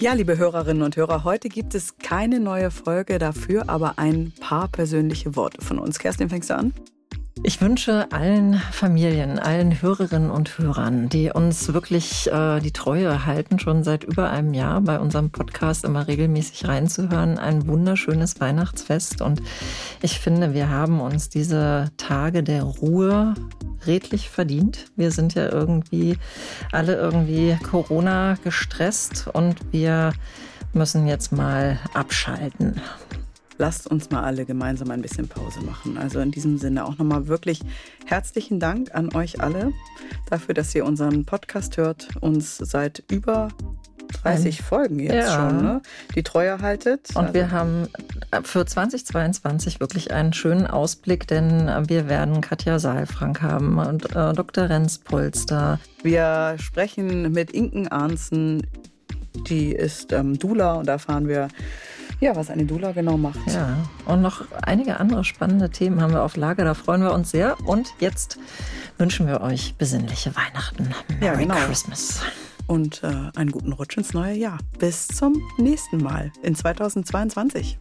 Ja, liebe Hörerinnen und Hörer, heute gibt es keine neue Folge, dafür aber ein paar persönliche Worte von uns. Kerstin, fängst du an? Ich wünsche allen Familien, allen Hörerinnen und Hörern, die uns wirklich äh, die Treue halten, schon seit über einem Jahr bei unserem Podcast immer regelmäßig reinzuhören, ein wunderschönes Weihnachtsfest. Und ich finde, wir haben uns diese Tage der Ruhe redlich verdient. Wir sind ja irgendwie alle irgendwie Corona gestresst und wir müssen jetzt mal abschalten lasst uns mal alle gemeinsam ein bisschen Pause machen. Also in diesem Sinne auch nochmal wirklich herzlichen Dank an euch alle dafür, dass ihr unseren Podcast hört, uns seit über 30 Folgen jetzt ja. schon, ne? die Treue haltet. Und also wir haben für 2022 wirklich einen schönen Ausblick, denn wir werden Katja Saalfrank haben und äh, Dr. Renz Polster. Wir sprechen mit Inken Arnzen, die ist ähm, Dula und da erfahren wir ja, was eine Dula genau macht. Ja, und noch einige andere spannende Themen haben wir auf Lager. Da freuen wir uns sehr. Und jetzt wünschen wir euch besinnliche Weihnachten. Merry ja, genau. Christmas. Und äh, einen guten Rutsch ins neue Jahr. Bis zum nächsten Mal in 2022.